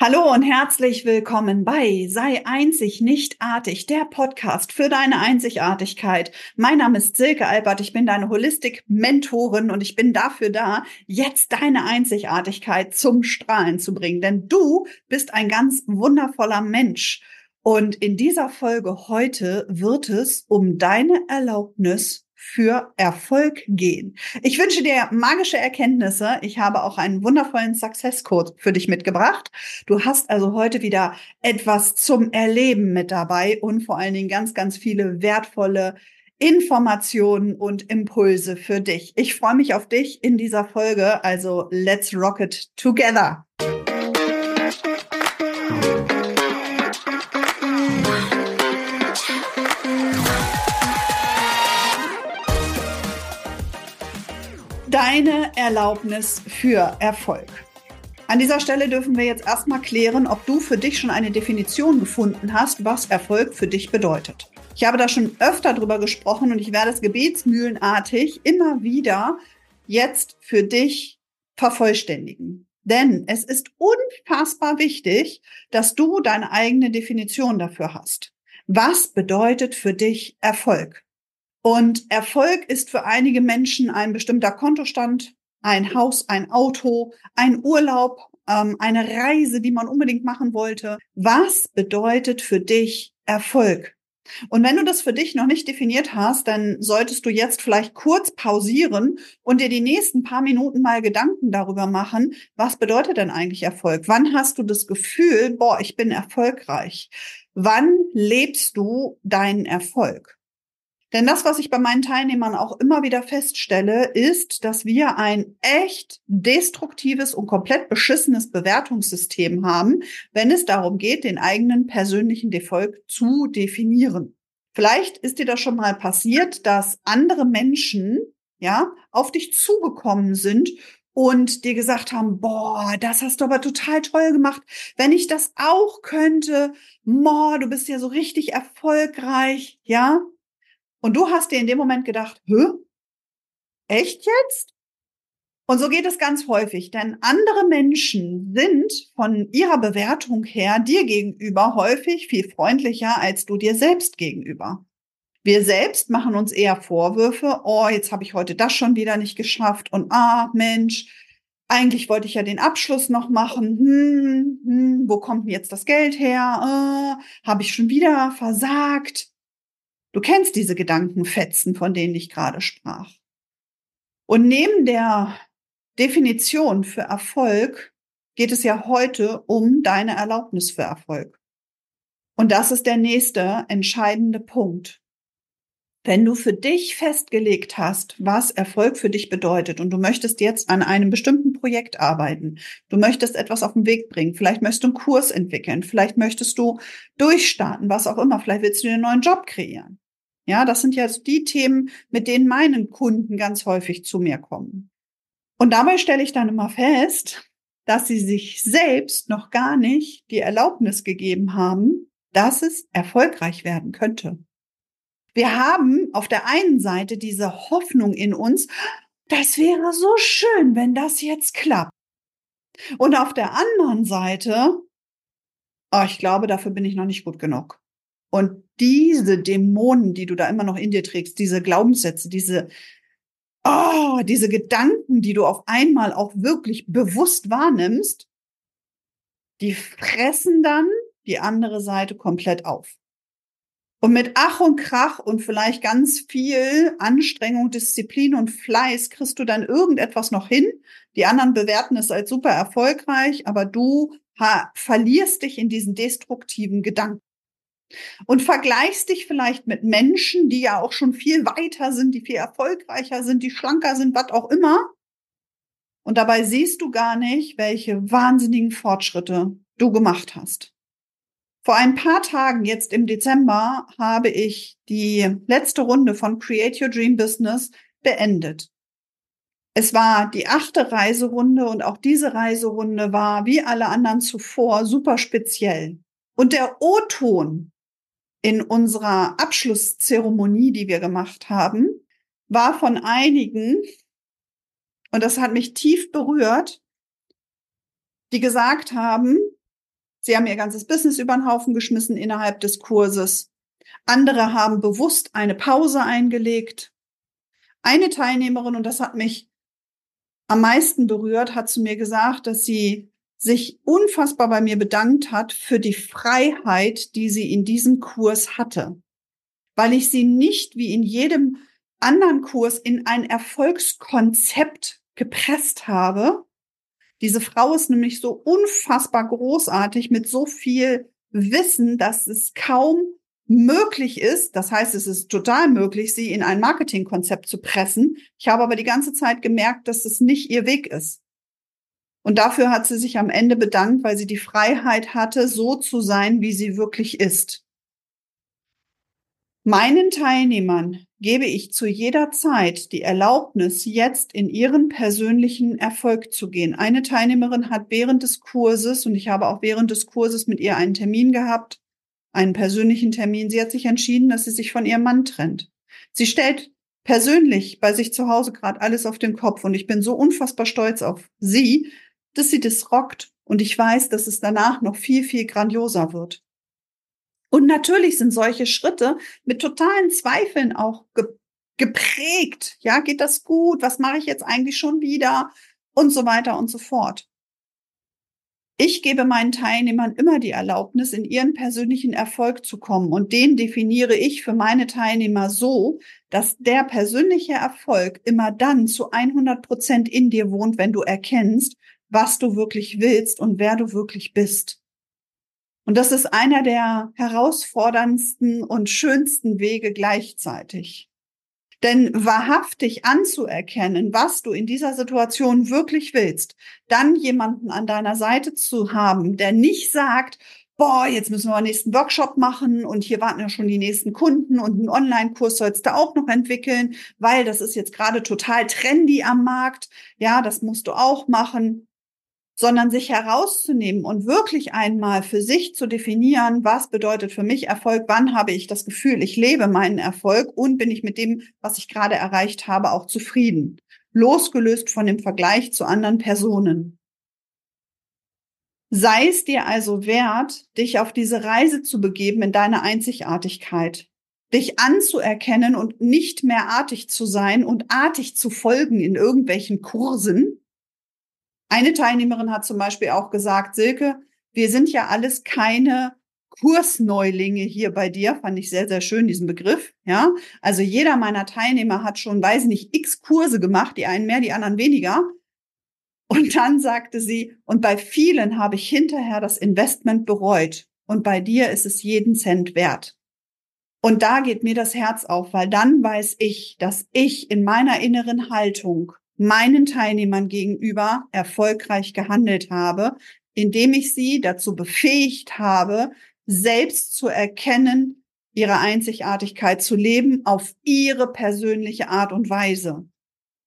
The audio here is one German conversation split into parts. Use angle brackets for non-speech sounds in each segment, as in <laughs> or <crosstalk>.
Hallo und herzlich willkommen bei Sei einzig, nicht artig, der Podcast für deine Einzigartigkeit. Mein Name ist Silke Albert, ich bin deine Holistik-Mentorin und ich bin dafür da, jetzt deine Einzigartigkeit zum Strahlen zu bringen. Denn du bist ein ganz wundervoller Mensch. Und in dieser Folge heute wird es um deine Erlaubnis für Erfolg gehen. Ich wünsche dir magische Erkenntnisse. Ich habe auch einen wundervollen Success Code für dich mitgebracht. Du hast also heute wieder etwas zum Erleben mit dabei und vor allen Dingen ganz, ganz viele wertvolle Informationen und Impulse für dich. Ich freue mich auf dich in dieser Folge. Also let's rock it together. Deine Erlaubnis für Erfolg. An dieser Stelle dürfen wir jetzt erstmal klären, ob du für dich schon eine Definition gefunden hast, was Erfolg für dich bedeutet. Ich habe da schon öfter drüber gesprochen und ich werde es gebetsmühlenartig immer wieder jetzt für dich vervollständigen. Denn es ist unfassbar wichtig, dass du deine eigene Definition dafür hast. Was bedeutet für dich Erfolg? Und Erfolg ist für einige Menschen ein bestimmter Kontostand, ein Haus, ein Auto, ein Urlaub, ähm, eine Reise, die man unbedingt machen wollte. Was bedeutet für dich Erfolg? Und wenn du das für dich noch nicht definiert hast, dann solltest du jetzt vielleicht kurz pausieren und dir die nächsten paar Minuten mal Gedanken darüber machen, was bedeutet denn eigentlich Erfolg? Wann hast du das Gefühl, boah, ich bin erfolgreich? Wann lebst du deinen Erfolg? Denn das, was ich bei meinen Teilnehmern auch immer wieder feststelle, ist, dass wir ein echt destruktives und komplett beschissenes Bewertungssystem haben, wenn es darum geht, den eigenen persönlichen Erfolg zu definieren. Vielleicht ist dir das schon mal passiert, dass andere Menschen, ja, auf dich zugekommen sind und dir gesagt haben, boah, das hast du aber total toll gemacht. Wenn ich das auch könnte, boah, du bist ja so richtig erfolgreich, ja? Und du hast dir in dem Moment gedacht, hä? Echt jetzt? Und so geht es ganz häufig, denn andere Menschen sind von ihrer Bewertung her dir gegenüber häufig viel freundlicher als du dir selbst gegenüber. Wir selbst machen uns eher Vorwürfe, oh, jetzt habe ich heute das schon wieder nicht geschafft und ah, Mensch, eigentlich wollte ich ja den Abschluss noch machen. Hm, hm, wo kommt denn jetzt das Geld her? Äh, habe ich schon wieder versagt? Du kennst diese Gedankenfetzen, von denen ich gerade sprach. Und neben der Definition für Erfolg geht es ja heute um deine Erlaubnis für Erfolg. Und das ist der nächste entscheidende Punkt. Wenn du für dich festgelegt hast, was Erfolg für dich bedeutet und du möchtest jetzt an einem bestimmten Projekt arbeiten, du möchtest etwas auf den Weg bringen, vielleicht möchtest du einen Kurs entwickeln, vielleicht möchtest du durchstarten, was auch immer, vielleicht willst du dir einen neuen Job kreieren. Ja, das sind ja die Themen, mit denen meinen Kunden ganz häufig zu mir kommen. Und dabei stelle ich dann immer fest, dass sie sich selbst noch gar nicht die Erlaubnis gegeben haben, dass es erfolgreich werden könnte. Wir haben auf der einen Seite diese Hoffnung in uns, das wäre so schön, wenn das jetzt klappt. Und auf der anderen Seite, oh, ich glaube, dafür bin ich noch nicht gut genug. Und diese Dämonen, die du da immer noch in dir trägst, diese Glaubenssätze, diese, oh, diese Gedanken, die du auf einmal auch wirklich bewusst wahrnimmst, die fressen dann die andere Seite komplett auf. Und mit Ach und Krach und vielleicht ganz viel Anstrengung, Disziplin und Fleiß kriegst du dann irgendetwas noch hin. Die anderen bewerten es als super erfolgreich, aber du verlierst dich in diesen destruktiven Gedanken. Und vergleichst dich vielleicht mit Menschen, die ja auch schon viel weiter sind, die viel erfolgreicher sind, die schlanker sind, was auch immer. Und dabei siehst du gar nicht, welche wahnsinnigen Fortschritte du gemacht hast. Vor ein paar Tagen, jetzt im Dezember, habe ich die letzte Runde von Create Your Dream Business beendet. Es war die achte Reiserunde und auch diese Reiserunde war wie alle anderen zuvor super speziell. Und der O-Ton in unserer Abschlusszeremonie, die wir gemacht haben, war von einigen, und das hat mich tief berührt, die gesagt haben, Sie haben ihr ganzes Business über den Haufen geschmissen innerhalb des Kurses. Andere haben bewusst eine Pause eingelegt. Eine Teilnehmerin, und das hat mich am meisten berührt, hat zu mir gesagt, dass sie sich unfassbar bei mir bedankt hat für die Freiheit, die sie in diesem Kurs hatte, weil ich sie nicht wie in jedem anderen Kurs in ein Erfolgskonzept gepresst habe. Diese Frau ist nämlich so unfassbar großartig mit so viel Wissen, dass es kaum möglich ist, das heißt, es ist total möglich, sie in ein Marketingkonzept zu pressen. Ich habe aber die ganze Zeit gemerkt, dass es nicht ihr Weg ist. Und dafür hat sie sich am Ende bedankt, weil sie die Freiheit hatte, so zu sein, wie sie wirklich ist. Meinen Teilnehmern gebe ich zu jeder Zeit die Erlaubnis, jetzt in ihren persönlichen Erfolg zu gehen. Eine Teilnehmerin hat während des Kurses, und ich habe auch während des Kurses mit ihr einen Termin gehabt, einen persönlichen Termin, sie hat sich entschieden, dass sie sich von ihrem Mann trennt. Sie stellt persönlich bei sich zu Hause gerade alles auf den Kopf und ich bin so unfassbar stolz auf sie, dass sie das rockt und ich weiß, dass es danach noch viel, viel grandioser wird. Und natürlich sind solche Schritte mit totalen Zweifeln auch ge geprägt. Ja, geht das gut? Was mache ich jetzt eigentlich schon wieder? Und so weiter und so fort. Ich gebe meinen Teilnehmern immer die Erlaubnis, in ihren persönlichen Erfolg zu kommen. Und den definiere ich für meine Teilnehmer so, dass der persönliche Erfolg immer dann zu 100 Prozent in dir wohnt, wenn du erkennst, was du wirklich willst und wer du wirklich bist. Und das ist einer der herausforderndsten und schönsten Wege gleichzeitig. Denn wahrhaftig anzuerkennen, was du in dieser Situation wirklich willst, dann jemanden an deiner Seite zu haben, der nicht sagt, boah, jetzt müssen wir einen nächsten Workshop machen und hier warten ja schon die nächsten Kunden und einen Online-Kurs sollst du auch noch entwickeln, weil das ist jetzt gerade total trendy am Markt. Ja, das musst du auch machen sondern sich herauszunehmen und wirklich einmal für sich zu definieren, was bedeutet für mich Erfolg, wann habe ich das Gefühl, ich lebe meinen Erfolg und bin ich mit dem, was ich gerade erreicht habe, auch zufrieden, losgelöst von dem Vergleich zu anderen Personen. Sei es dir also wert, dich auf diese Reise zu begeben in deine Einzigartigkeit, dich anzuerkennen und nicht mehr artig zu sein und artig zu folgen in irgendwelchen Kursen, eine Teilnehmerin hat zum Beispiel auch gesagt, Silke, wir sind ja alles keine Kursneulinge hier bei dir, fand ich sehr, sehr schön, diesen Begriff. Ja, also jeder meiner Teilnehmer hat schon, weiß nicht, x Kurse gemacht, die einen mehr, die anderen weniger. Und dann sagte sie, und bei vielen habe ich hinterher das Investment bereut. Und bei dir ist es jeden Cent wert. Und da geht mir das Herz auf, weil dann weiß ich, dass ich in meiner inneren Haltung meinen Teilnehmern gegenüber erfolgreich gehandelt habe, indem ich sie dazu befähigt habe, selbst zu erkennen, ihre Einzigartigkeit zu leben auf ihre persönliche Art und Weise.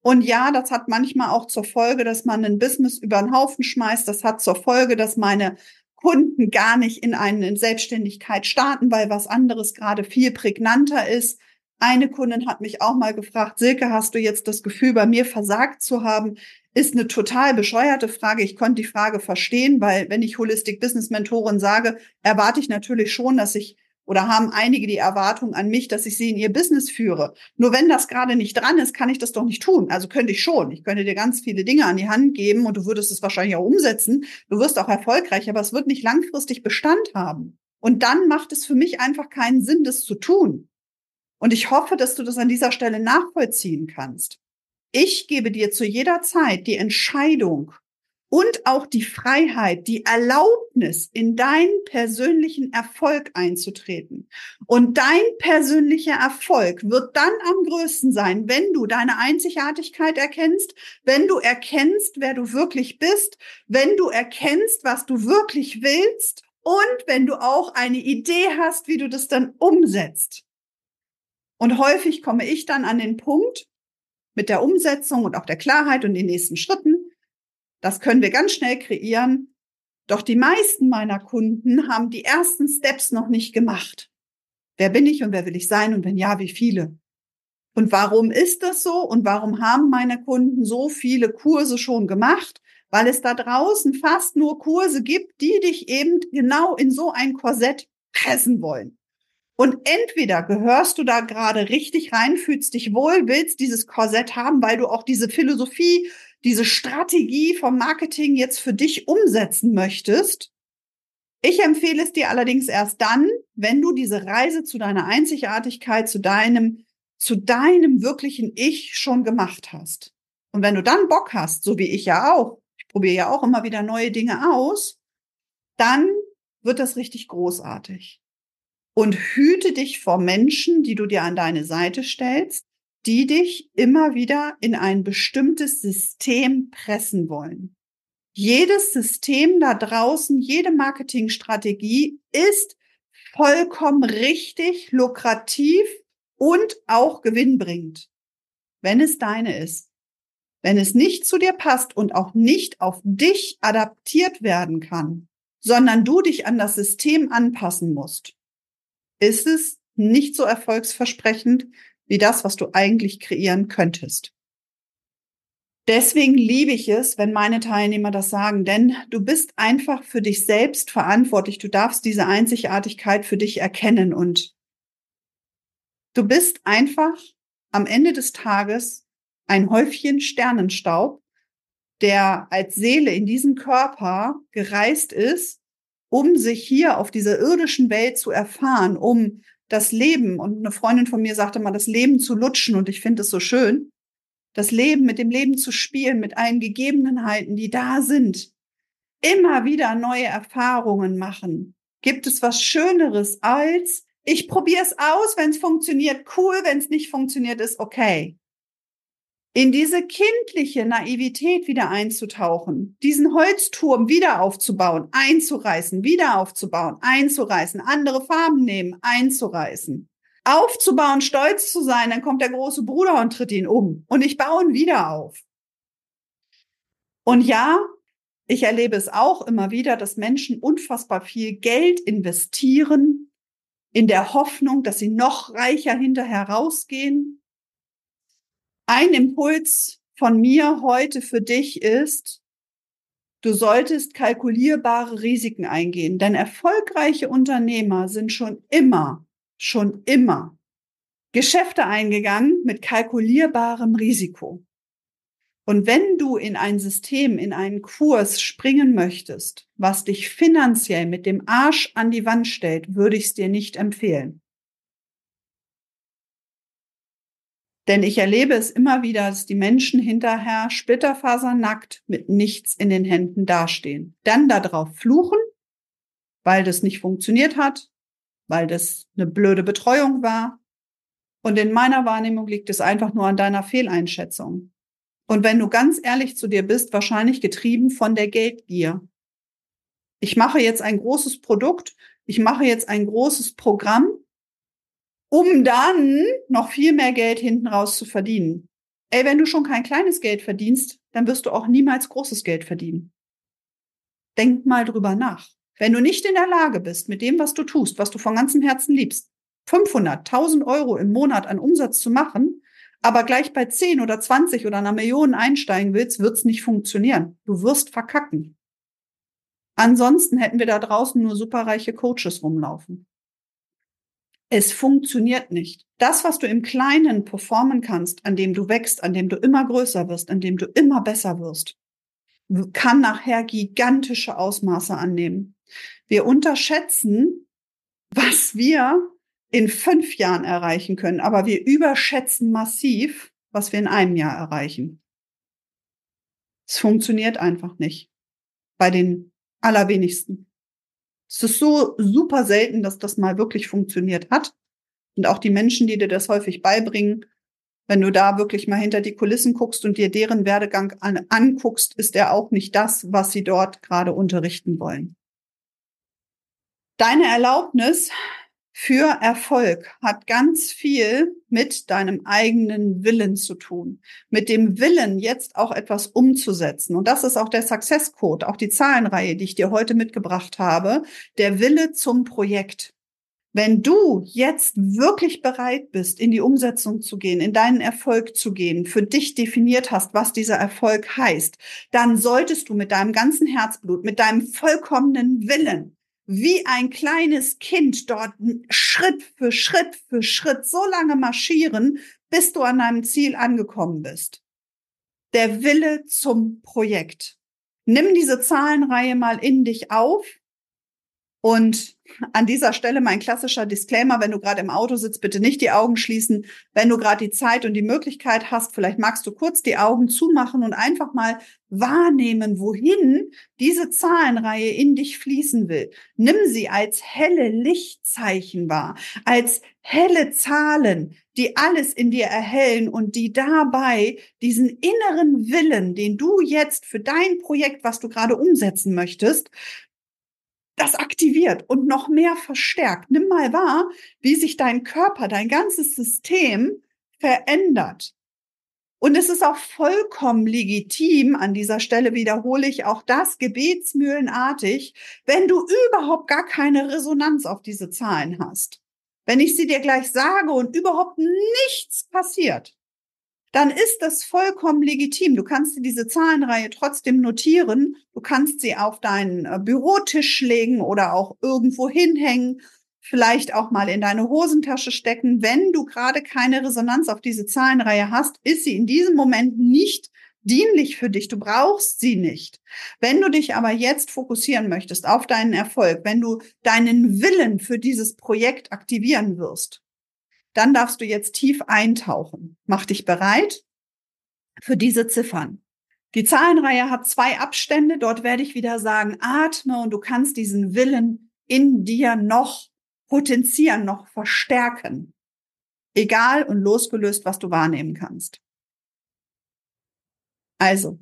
Und ja, das hat manchmal auch zur Folge, dass man ein Business über den Haufen schmeißt. Das hat zur Folge, dass meine Kunden gar nicht in eine Selbstständigkeit starten, weil was anderes gerade viel prägnanter ist. Eine Kundin hat mich auch mal gefragt, Silke, hast du jetzt das Gefühl, bei mir versagt zu haben? Ist eine total bescheuerte Frage. Ich konnte die Frage verstehen, weil wenn ich Holistic Business Mentorin sage, erwarte ich natürlich schon, dass ich oder haben einige die Erwartung an mich, dass ich sie in ihr Business führe. Nur wenn das gerade nicht dran ist, kann ich das doch nicht tun. Also könnte ich schon. Ich könnte dir ganz viele Dinge an die Hand geben und du würdest es wahrscheinlich auch umsetzen. Du wirst auch erfolgreich, aber es wird nicht langfristig Bestand haben. Und dann macht es für mich einfach keinen Sinn, das zu tun. Und ich hoffe, dass du das an dieser Stelle nachvollziehen kannst. Ich gebe dir zu jeder Zeit die Entscheidung und auch die Freiheit, die Erlaubnis, in deinen persönlichen Erfolg einzutreten. Und dein persönlicher Erfolg wird dann am größten sein, wenn du deine Einzigartigkeit erkennst, wenn du erkennst, wer du wirklich bist, wenn du erkennst, was du wirklich willst und wenn du auch eine Idee hast, wie du das dann umsetzt. Und häufig komme ich dann an den Punkt mit der Umsetzung und auch der Klarheit und den nächsten Schritten. Das können wir ganz schnell kreieren. Doch die meisten meiner Kunden haben die ersten Steps noch nicht gemacht. Wer bin ich und wer will ich sein und wenn ja, wie viele? Und warum ist das so und warum haben meine Kunden so viele Kurse schon gemacht? weil es da draußen fast nur Kurse gibt, die dich eben genau in so ein Korsett pressen wollen. Und entweder gehörst du da gerade richtig rein, fühlst dich wohl, willst dieses Korsett haben, weil du auch diese Philosophie, diese Strategie vom Marketing jetzt für dich umsetzen möchtest. Ich empfehle es dir allerdings erst dann, wenn du diese Reise zu deiner Einzigartigkeit, zu deinem, zu deinem wirklichen Ich schon gemacht hast. Und wenn du dann Bock hast, so wie ich ja auch, ich probiere ja auch immer wieder neue Dinge aus, dann wird das richtig großartig. Und hüte dich vor Menschen, die du dir an deine Seite stellst, die dich immer wieder in ein bestimmtes System pressen wollen. Jedes System da draußen, jede Marketingstrategie ist vollkommen richtig, lukrativ und auch gewinnbringend, wenn es deine ist. Wenn es nicht zu dir passt und auch nicht auf dich adaptiert werden kann, sondern du dich an das System anpassen musst, ist es nicht so erfolgsversprechend wie das, was du eigentlich kreieren könntest. Deswegen liebe ich es, wenn meine Teilnehmer das sagen, denn du bist einfach für dich selbst verantwortlich. Du darfst diese Einzigartigkeit für dich erkennen und du bist einfach am Ende des Tages ein Häufchen Sternenstaub, der als Seele in diesem Körper gereist ist, um sich hier auf dieser irdischen Welt zu erfahren, um das Leben, und eine Freundin von mir sagte mal, das Leben zu lutschen, und ich finde es so schön, das Leben mit dem Leben zu spielen, mit allen Gegebenheiten, die da sind, immer wieder neue Erfahrungen machen. Gibt es was Schöneres als, ich probiere es aus, wenn es funktioniert, cool, wenn es nicht funktioniert, ist okay in diese kindliche Naivität wieder einzutauchen, diesen Holzturm wieder aufzubauen, einzureißen, wieder aufzubauen, einzureißen, andere Farben nehmen, einzureißen, aufzubauen, stolz zu sein, dann kommt der große Bruder und tritt ihn um. Und ich baue ihn wieder auf. Und ja, ich erlebe es auch immer wieder, dass Menschen unfassbar viel Geld investieren in der Hoffnung, dass sie noch reicher hinterher rausgehen, ein Impuls von mir heute für dich ist, du solltest kalkulierbare Risiken eingehen, denn erfolgreiche Unternehmer sind schon immer, schon immer Geschäfte eingegangen mit kalkulierbarem Risiko. Und wenn du in ein System, in einen Kurs springen möchtest, was dich finanziell mit dem Arsch an die Wand stellt, würde ich es dir nicht empfehlen. Denn ich erlebe es immer wieder, dass die Menschen hinterher splitterfasernackt mit nichts in den Händen dastehen. Dann darauf fluchen, weil das nicht funktioniert hat, weil das eine blöde Betreuung war. Und in meiner Wahrnehmung liegt es einfach nur an deiner Fehleinschätzung. Und wenn du ganz ehrlich zu dir bist, wahrscheinlich getrieben von der Geldgier. Ich mache jetzt ein großes Produkt, ich mache jetzt ein großes Programm um dann noch viel mehr Geld hinten raus zu verdienen. Ey, wenn du schon kein kleines Geld verdienst, dann wirst du auch niemals großes Geld verdienen. Denk mal drüber nach. Wenn du nicht in der Lage bist, mit dem, was du tust, was du von ganzem Herzen liebst, 500, 1000 Euro im Monat an Umsatz zu machen, aber gleich bei 10 oder 20 oder einer Million einsteigen willst, wird's nicht funktionieren. Du wirst verkacken. Ansonsten hätten wir da draußen nur superreiche Coaches rumlaufen. Es funktioniert nicht. Das, was du im Kleinen performen kannst, an dem du wächst, an dem du immer größer wirst, an dem du immer besser wirst, kann nachher gigantische Ausmaße annehmen. Wir unterschätzen, was wir in fünf Jahren erreichen können, aber wir überschätzen massiv, was wir in einem Jahr erreichen. Es funktioniert einfach nicht. Bei den allerwenigsten. Es ist so super selten, dass das mal wirklich funktioniert hat. Und auch die Menschen, die dir das häufig beibringen, wenn du da wirklich mal hinter die Kulissen guckst und dir deren Werdegang an, anguckst, ist er auch nicht das, was sie dort gerade unterrichten wollen. Deine Erlaubnis für Erfolg hat ganz viel mit deinem eigenen Willen zu tun. Mit dem Willen, jetzt auch etwas umzusetzen. Und das ist auch der Success Code, auch die Zahlenreihe, die ich dir heute mitgebracht habe. Der Wille zum Projekt. Wenn du jetzt wirklich bereit bist, in die Umsetzung zu gehen, in deinen Erfolg zu gehen, für dich definiert hast, was dieser Erfolg heißt, dann solltest du mit deinem ganzen Herzblut, mit deinem vollkommenen Willen, wie ein kleines Kind dort Schritt für Schritt für Schritt so lange marschieren, bis du an deinem Ziel angekommen bist. Der Wille zum Projekt. Nimm diese Zahlenreihe mal in dich auf und an dieser Stelle mein klassischer Disclaimer, wenn du gerade im Auto sitzt, bitte nicht die Augen schließen. Wenn du gerade die Zeit und die Möglichkeit hast, vielleicht magst du kurz die Augen zumachen und einfach mal wahrnehmen, wohin diese Zahlenreihe in dich fließen will. Nimm sie als helle Lichtzeichen wahr, als helle Zahlen, die alles in dir erhellen und die dabei diesen inneren Willen, den du jetzt für dein Projekt, was du gerade umsetzen möchtest, das aktiviert und noch mehr verstärkt. Nimm mal wahr, wie sich dein Körper, dein ganzes System verändert. Und es ist auch vollkommen legitim, an dieser Stelle wiederhole ich auch das gebetsmühlenartig, wenn du überhaupt gar keine Resonanz auf diese Zahlen hast. Wenn ich sie dir gleich sage und überhaupt nichts passiert, dann ist das vollkommen legitim. Du kannst dir diese Zahlenreihe trotzdem notieren. Du kannst sie auf deinen äh, Bürotisch legen oder auch irgendwo hinhängen, vielleicht auch mal in deine Hosentasche stecken. Wenn du gerade keine Resonanz auf diese Zahlenreihe hast, ist sie in diesem Moment nicht dienlich für dich. Du brauchst sie nicht. Wenn du dich aber jetzt fokussieren möchtest auf deinen Erfolg, wenn du deinen Willen für dieses Projekt aktivieren wirst, dann darfst du jetzt tief eintauchen. Mach dich bereit für diese Ziffern. Die Zahlenreihe hat zwei Abstände. Dort werde ich wieder sagen, atme und du kannst diesen Willen in dir noch potenzieren, noch verstärken. Egal und losgelöst, was du wahrnehmen kannst. Also,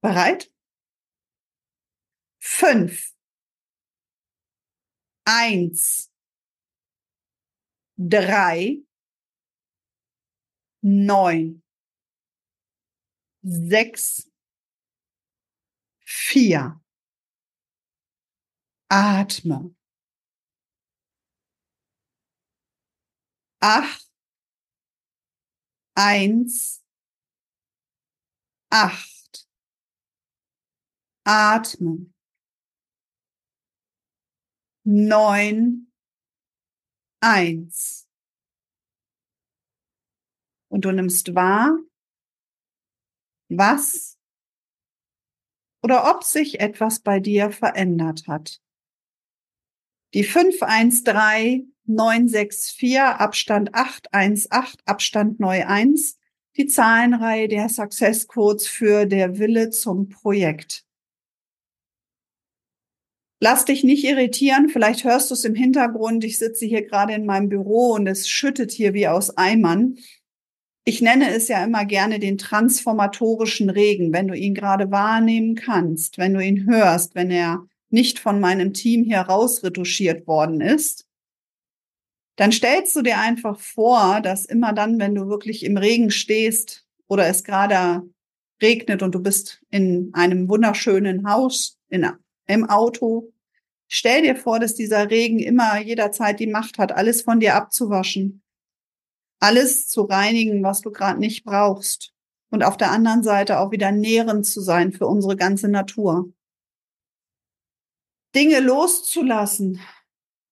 bereit? Fünf. Eins drei, neun, sechs, vier. Atme. Acht, eins, acht. Atme. Neun, eins. Und du nimmst wahr, was oder ob sich etwas bei dir verändert hat. Die 513964, Abstand 818, Abstand neu 1, die Zahlenreihe der Success Codes für der Wille zum Projekt. Lass dich nicht irritieren. Vielleicht hörst du es im Hintergrund. Ich sitze hier gerade in meinem Büro und es schüttet hier wie aus Eimern. Ich nenne es ja immer gerne den transformatorischen Regen, wenn du ihn gerade wahrnehmen kannst, wenn du ihn hörst, wenn er nicht von meinem Team hier rausretuschiert worden ist, dann stellst du dir einfach vor, dass immer dann, wenn du wirklich im Regen stehst oder es gerade regnet und du bist in einem wunderschönen Haus, in im Auto. Stell dir vor, dass dieser Regen immer jederzeit die Macht hat, alles von dir abzuwaschen, alles zu reinigen, was du gerade nicht brauchst und auf der anderen Seite auch wieder nährend zu sein für unsere ganze Natur. Dinge loszulassen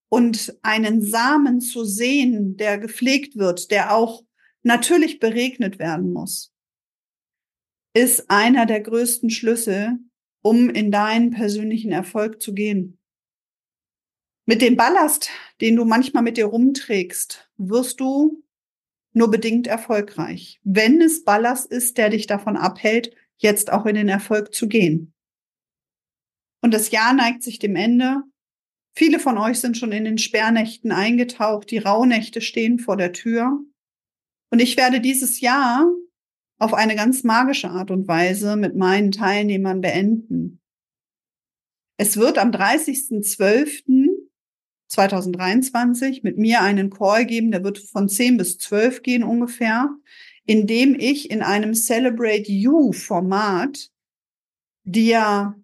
und einen Samen zu sehen, der gepflegt wird, der auch natürlich beregnet werden muss, ist einer der größten Schlüssel, um in deinen persönlichen Erfolg zu gehen. Mit dem Ballast, den du manchmal mit dir rumträgst, wirst du nur bedingt erfolgreich, wenn es Ballast ist, der dich davon abhält, jetzt auch in den Erfolg zu gehen. Und das Jahr neigt sich dem Ende. Viele von euch sind schon in den Sperrnächten eingetaucht, die Rauhnächte stehen vor der Tür. Und ich werde dieses Jahr auf eine ganz magische Art und Weise mit meinen Teilnehmern beenden. Es wird am 30.12.2023 mit mir einen Call geben, der wird von 10 bis 12 gehen ungefähr, in dem ich in einem Celebrate You Format dir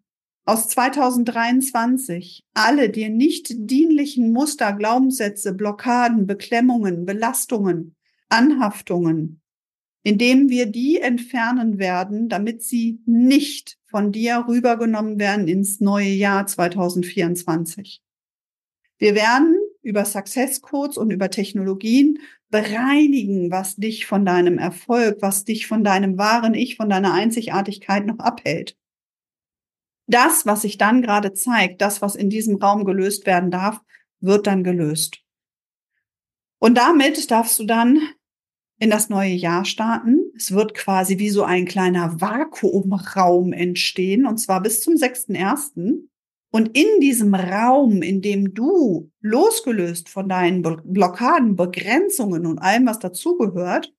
aus 2023 alle dir nicht dienlichen Muster, Glaubenssätze, Blockaden, Beklemmungen, Belastungen, Anhaftungen, indem wir die entfernen werden, damit sie nicht von dir rübergenommen werden ins neue Jahr 2024. Wir werden über Success Codes und über Technologien bereinigen, was dich von deinem Erfolg, was dich von deinem wahren Ich, von deiner Einzigartigkeit noch abhält. Das, was sich dann gerade zeigt, das, was in diesem Raum gelöst werden darf, wird dann gelöst. Und damit darfst du dann in das neue Jahr starten. Es wird quasi wie so ein kleiner Vakuumraum entstehen, und zwar bis zum 6.1. Und in diesem Raum, in dem du losgelöst von deinen Blockaden, Begrenzungen und allem, was dazugehört,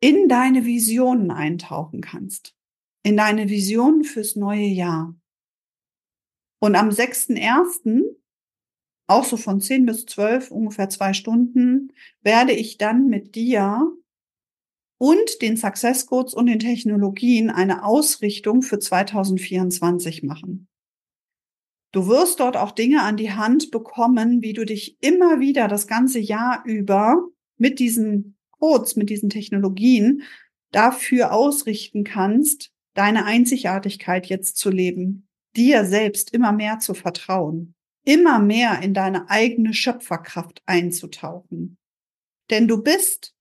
in deine Visionen eintauchen kannst. In deine Visionen fürs neue Jahr. Und am 6.1., auch so von 10 bis 12, ungefähr zwei Stunden, werde ich dann mit dir und den Success Codes und den Technologien eine Ausrichtung für 2024 machen. Du wirst dort auch Dinge an die Hand bekommen, wie du dich immer wieder das ganze Jahr über mit diesen Codes, mit diesen Technologien dafür ausrichten kannst, deine Einzigartigkeit jetzt zu leben, dir selbst immer mehr zu vertrauen, immer mehr in deine eigene Schöpferkraft einzutauchen. Denn du bist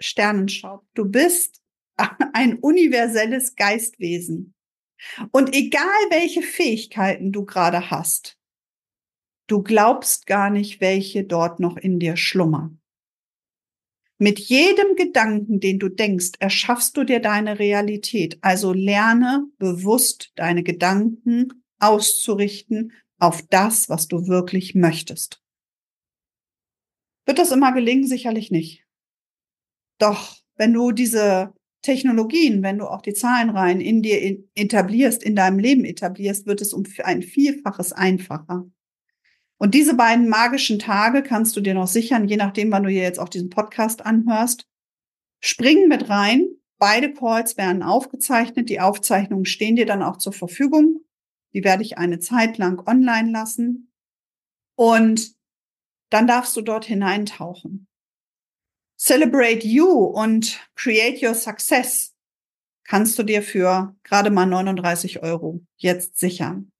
Sternenstaub, du bist <laughs> ein universelles Geistwesen. Und egal welche Fähigkeiten du gerade hast, du glaubst gar nicht, welche dort noch in dir schlummern. Mit jedem Gedanken, den du denkst, erschaffst du dir deine Realität. Also lerne bewusst deine Gedanken auszurichten auf das, was du wirklich möchtest. Wird das immer gelingen? Sicherlich nicht. Doch wenn du diese Technologien, wenn du auch die Zahlenreihen in dir etablierst, in deinem Leben etablierst, wird es um ein Vielfaches einfacher. Und diese beiden magischen Tage kannst du dir noch sichern, je nachdem, wann du hier jetzt auch diesen Podcast anhörst. Springen mit rein. Beide Calls werden aufgezeichnet. Die Aufzeichnungen stehen dir dann auch zur Verfügung. Die werde ich eine Zeit lang online lassen. Und dann darfst du dort hineintauchen. Celebrate You und Create Your Success kannst du dir für gerade mal 39 Euro jetzt sichern.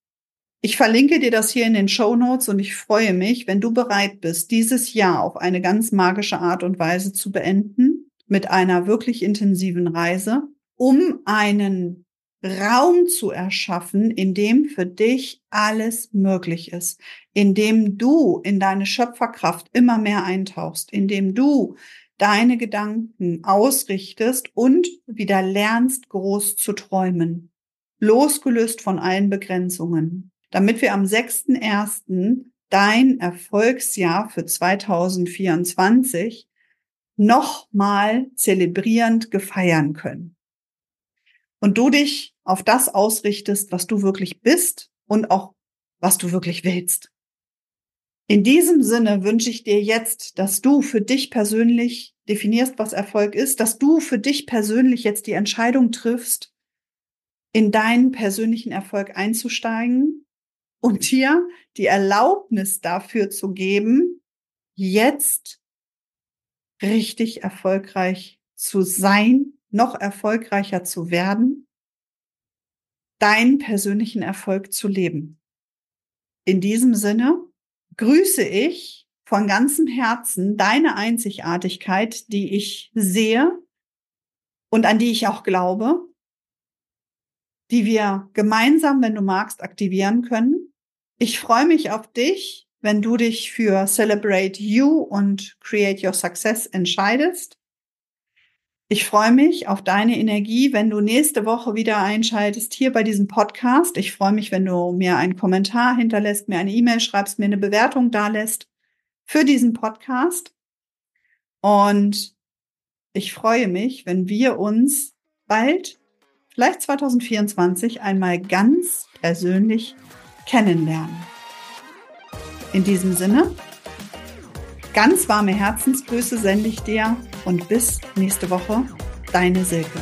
Ich verlinke dir das hier in den Show Notes und ich freue mich, wenn du bereit bist, dieses Jahr auf eine ganz magische Art und Weise zu beenden, mit einer wirklich intensiven Reise, um einen Raum zu erschaffen, in dem für dich alles möglich ist, in dem du in deine Schöpferkraft immer mehr eintauchst, in dem du deine Gedanken ausrichtest und wieder lernst, groß zu träumen, losgelöst von allen Begrenzungen, damit wir am 6.1. dein Erfolgsjahr für 2024 nochmal zelebrierend gefeiern können. Und du dich auf das ausrichtest, was du wirklich bist und auch was du wirklich willst. In diesem Sinne wünsche ich dir jetzt, dass du für dich persönlich definierst, was Erfolg ist, dass du für dich persönlich jetzt die Entscheidung triffst, in deinen persönlichen Erfolg einzusteigen und dir die Erlaubnis dafür zu geben, jetzt richtig erfolgreich zu sein, noch erfolgreicher zu werden, deinen persönlichen Erfolg zu leben. In diesem Sinne, grüße ich von ganzem Herzen deine Einzigartigkeit, die ich sehe und an die ich auch glaube, die wir gemeinsam, wenn du magst, aktivieren können. Ich freue mich auf dich, wenn du dich für Celebrate You und Create Your Success entscheidest. Ich freue mich auf deine Energie, wenn du nächste Woche wieder einschaltest hier bei diesem Podcast. Ich freue mich, wenn du mir einen Kommentar hinterlässt, mir eine E-Mail schreibst, mir eine Bewertung dalässt für diesen Podcast. Und ich freue mich, wenn wir uns bald, vielleicht 2024, einmal ganz persönlich kennenlernen. In diesem Sinne, Ganz warme Herzensgrüße sende ich dir und bis nächste Woche, deine Silke.